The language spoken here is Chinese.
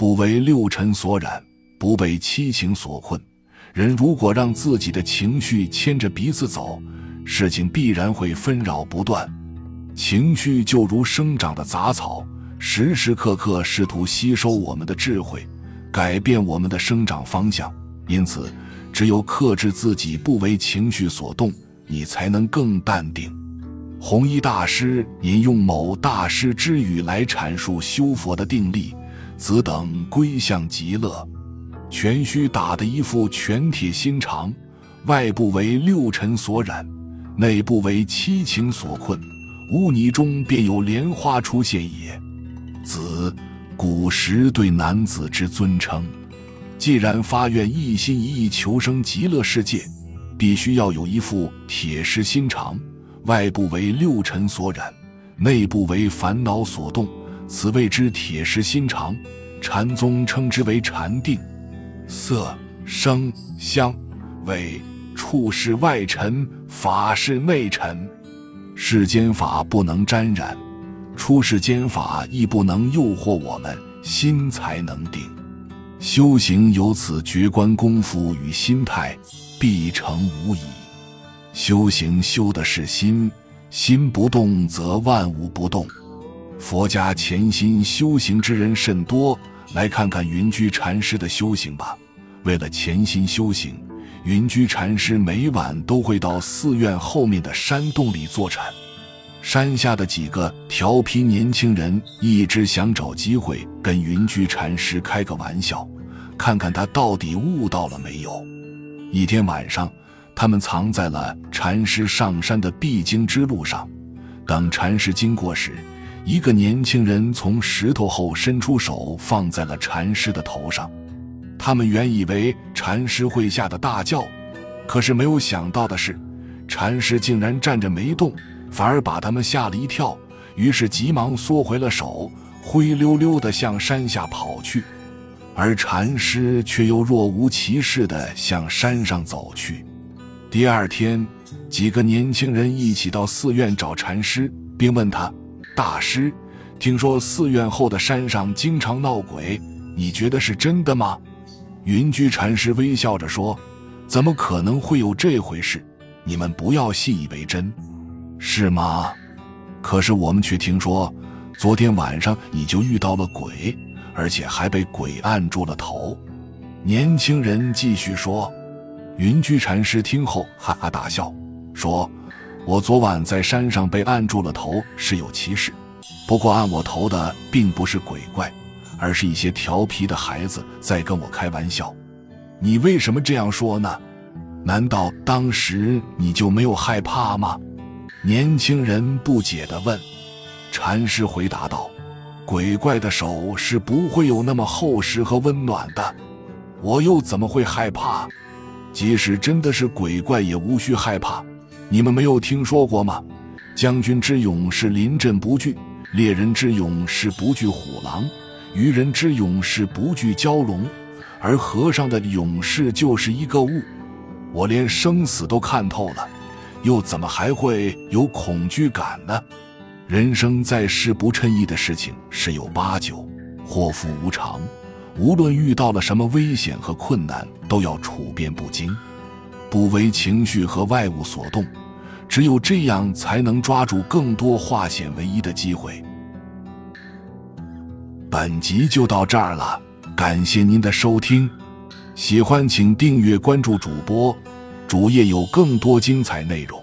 不为六尘所染，不被七情所困。人如果让自己的情绪牵着鼻子走，事情必然会纷扰不断。情绪就如生长的杂草，时时刻刻试图吸收我们的智慧，改变我们的生长方向。因此，只有克制自己，不为情绪所动，你才能更淡定。弘一大师引用某大师之语来阐述修佛的定力：“子等归向极乐，全须打得一副全铁心肠，外部为六尘所染，内部为七情所困，污泥中便有莲花出现也。”子，古时对男子之尊称。既然发愿一心一意求生极乐世界，必须要有一副铁石心肠。外部为六尘所染，内部为烦恼所动，此谓之铁石心肠。禅宗称之为禅定。色、声、香、味、触是外尘，法是内尘。世间法不能沾染，出世间法亦不能诱惑我们，心才能定。修行有此觉观功夫与心态，必成无疑。修行修的是心，心不动则万物不动。佛家潜心修行之人甚多，来看看云居禅师的修行吧。为了潜心修行，云居禅师每晚都会到寺院后面的山洞里坐禅。山下的几个调皮年轻人一直想找机会跟云居禅师开个玩笑，看看他到底悟到了没有。一天晚上。他们藏在了禅师上山的必经之路上，等禅师经过时，一个年轻人从石头后伸出手放在了禅师的头上。他们原以为禅师会吓得大叫，可是没有想到的是，禅师竟然站着没动，反而把他们吓了一跳。于是急忙缩回了手，灰溜溜地向山下跑去，而禅师却又若无其事地向山上走去。第二天，几个年轻人一起到寺院找禅师，并问他：“大师，听说寺院后的山上经常闹鬼，你觉得是真的吗？”云居禅师微笑着说：“怎么可能会有这回事？你们不要信以为真，是吗？可是我们却听说，昨天晚上你就遇到了鬼，而且还被鬼按住了头。”年轻人继续说。云居禅师听后哈哈大笑，说：“我昨晚在山上被按住了头，是有其事。不过按我头的并不是鬼怪，而是一些调皮的孩子在跟我开玩笑。你为什么这样说呢？难道当时你就没有害怕吗？”年轻人不解地问。禅师回答道：“鬼怪的手是不会有那么厚实和温暖的，我又怎么会害怕？”即使真的是鬼怪，也无需害怕。你们没有听说过吗？将军之勇是临阵不惧，猎人之勇是不惧虎狼，渔人之勇是不惧蛟龙，而和尚的勇士就是一个悟。我连生死都看透了，又怎么还会有恐惧感呢？人生在世，不称意的事情十有八九，祸福无常。无论遇到了什么危险和困难，都要处变不惊，不为情绪和外物所动，只有这样才能抓住更多化险为夷的机会。本集就到这儿了，感谢您的收听，喜欢请订阅关注主播，主页有更多精彩内容。